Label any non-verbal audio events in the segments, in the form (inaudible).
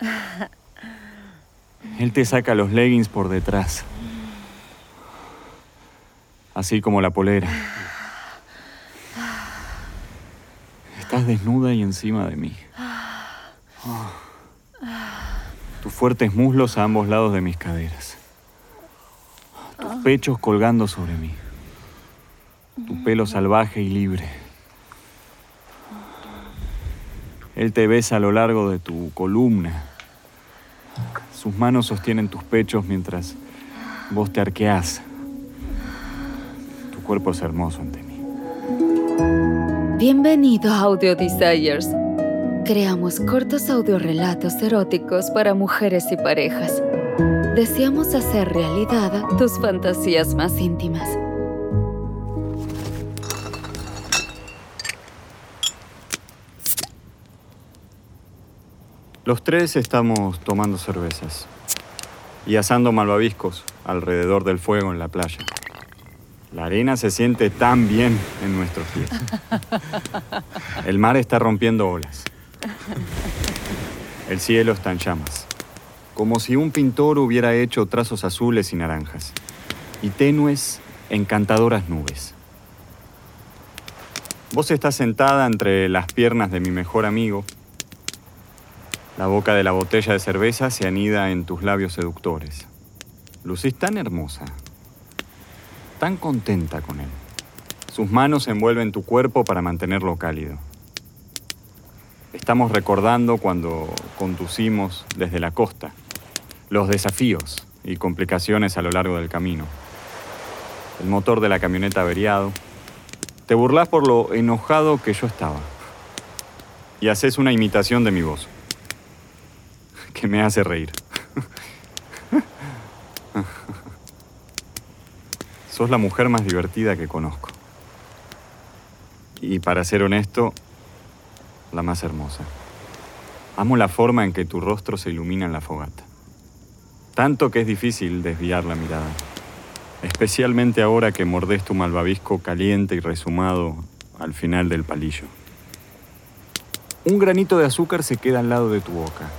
(laughs) Él te saca los leggings por detrás. Así como la polera. Estás desnuda y encima de mí. Tus fuertes muslos a ambos lados de mis caderas. Tus pechos colgando sobre mí. Tu pelo salvaje y libre. Él te besa a lo largo de tu columna. Sus manos sostienen tus pechos mientras vos te arqueás. Tu cuerpo es hermoso ante mí. Bienvenido a Audio Desires. Creamos cortos audiorelatos eróticos para mujeres y parejas. Deseamos hacer realidad tus fantasías más íntimas. Los tres estamos tomando cervezas y asando malvaviscos alrededor del fuego en la playa. La arena se siente tan bien en nuestros pies. (laughs) El mar está rompiendo olas. El cielo está en llamas. Como si un pintor hubiera hecho trazos azules y naranjas. Y tenues, encantadoras nubes. Vos estás sentada entre las piernas de mi mejor amigo. La boca de la botella de cerveza se anida en tus labios seductores. Lucís tan hermosa, tan contenta con él. Sus manos envuelven tu cuerpo para mantenerlo cálido. Estamos recordando cuando conducimos desde la costa, los desafíos y complicaciones a lo largo del camino. El motor de la camioneta averiado. Te burlas por lo enojado que yo estaba. Y haces una imitación de mi voz, que me hace reír. Sos la mujer más divertida que conozco. Y para ser honesto, la más hermosa. Amo la forma en que tu rostro se ilumina en la fogata. Tanto que es difícil desviar la mirada. Especialmente ahora que mordés tu malvavisco caliente y resumado al final del palillo. Un granito de azúcar se queda al lado de tu boca.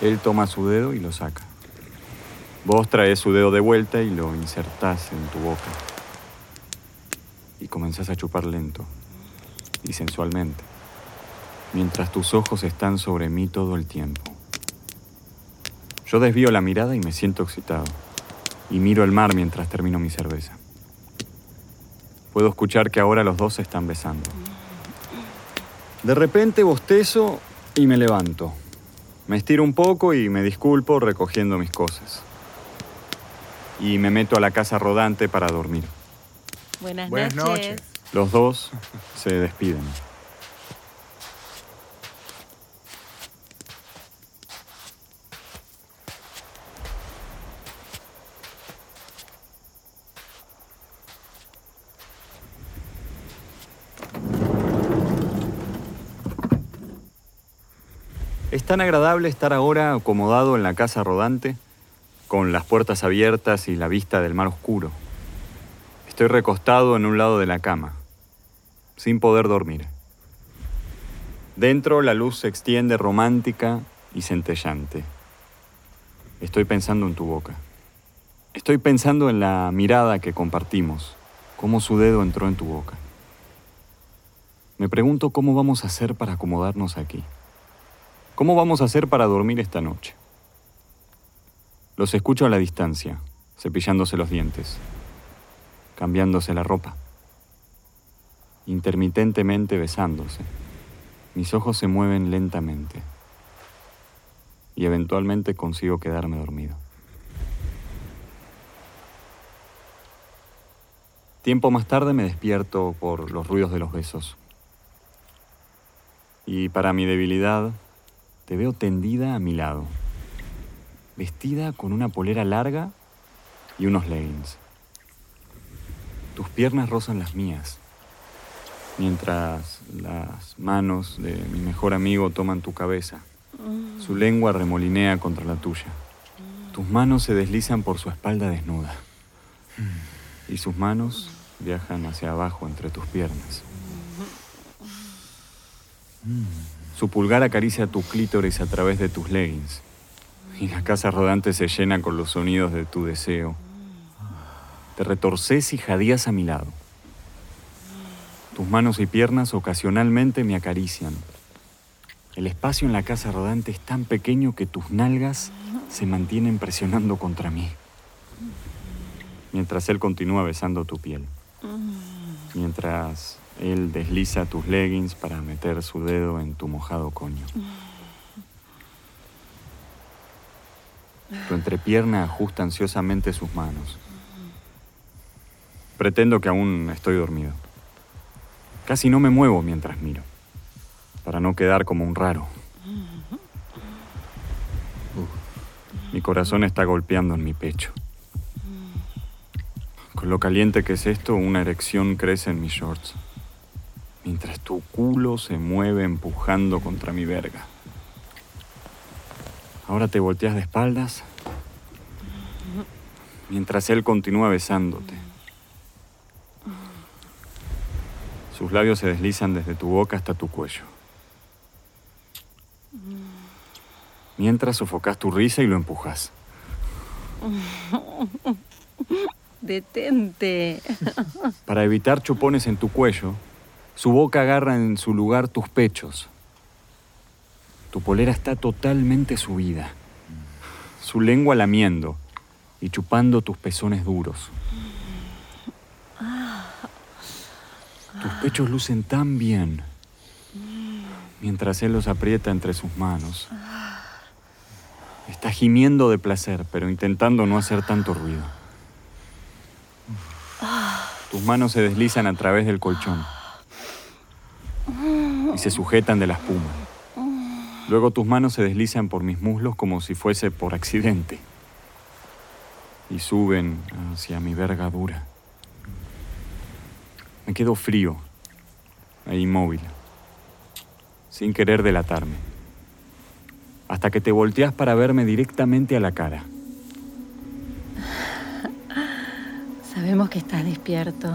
Él toma su dedo y lo saca. Vos traes su dedo de vuelta y lo insertás en tu boca. Y comenzás a chupar lento y sensualmente, mientras tus ojos están sobre mí todo el tiempo. Yo desvío la mirada y me siento excitado, y miro el mar mientras termino mi cerveza. Puedo escuchar que ahora los dos se están besando. De repente bostezo y me levanto. Me estiro un poco y me disculpo recogiendo mis cosas. Y me meto a la casa rodante para dormir. Buenas, Buenas noches. noches. Los dos se despiden. Es tan agradable estar ahora acomodado en la casa rodante, con las puertas abiertas y la vista del mar oscuro. Estoy recostado en un lado de la cama, sin poder dormir. Dentro la luz se extiende romántica y centellante. Estoy pensando en tu boca. Estoy pensando en la mirada que compartimos, cómo su dedo entró en tu boca. Me pregunto cómo vamos a hacer para acomodarnos aquí. ¿Cómo vamos a hacer para dormir esta noche? Los escucho a la distancia, cepillándose los dientes cambiándose la ropa, intermitentemente besándose. Mis ojos se mueven lentamente y eventualmente consigo quedarme dormido. Tiempo más tarde me despierto por los ruidos de los besos. Y para mi debilidad, te veo tendida a mi lado, vestida con una polera larga y unos leggings. Tus piernas rozan las mías, mientras las manos de mi mejor amigo toman tu cabeza. Su lengua remolinea contra la tuya. Tus manos se deslizan por su espalda desnuda. Y sus manos viajan hacia abajo entre tus piernas. Su pulgar acaricia tu clítoris a través de tus leggings y la casa rodante se llena con los sonidos de tu deseo. Te retorces y jadeas a mi lado. Tus manos y piernas ocasionalmente me acarician. El espacio en la casa rodante es tan pequeño que tus nalgas se mantienen presionando contra mí. Mientras él continúa besando tu piel. Mientras él desliza tus leggings para meter su dedo en tu mojado coño. Tu entrepierna ajusta ansiosamente sus manos. Pretendo que aún estoy dormido. Casi no me muevo mientras miro, para no quedar como un raro. Mi corazón está golpeando en mi pecho. Con lo caliente que es esto, una erección crece en mis shorts, mientras tu culo se mueve empujando contra mi verga. Ahora te volteas de espaldas mientras él continúa besándote. Sus labios se deslizan desde tu boca hasta tu cuello. Mientras sofocas tu risa y lo empujas. Detente. Para evitar chupones en tu cuello, su boca agarra en su lugar tus pechos. Tu polera está totalmente subida. Su lengua lamiendo y chupando tus pezones duros. Tus pechos lucen tan bien mientras él los aprieta entre sus manos. Está gimiendo de placer, pero intentando no hacer tanto ruido. Tus manos se deslizan a través del colchón se sujetan de la espuma. Luego tus manos se deslizan por mis muslos como si fuese por accidente. Y suben hacia mi verga dura. Me quedo frío e inmóvil, sin querer delatarme, hasta que te volteas para verme directamente a la cara. Sabemos que estás despierto.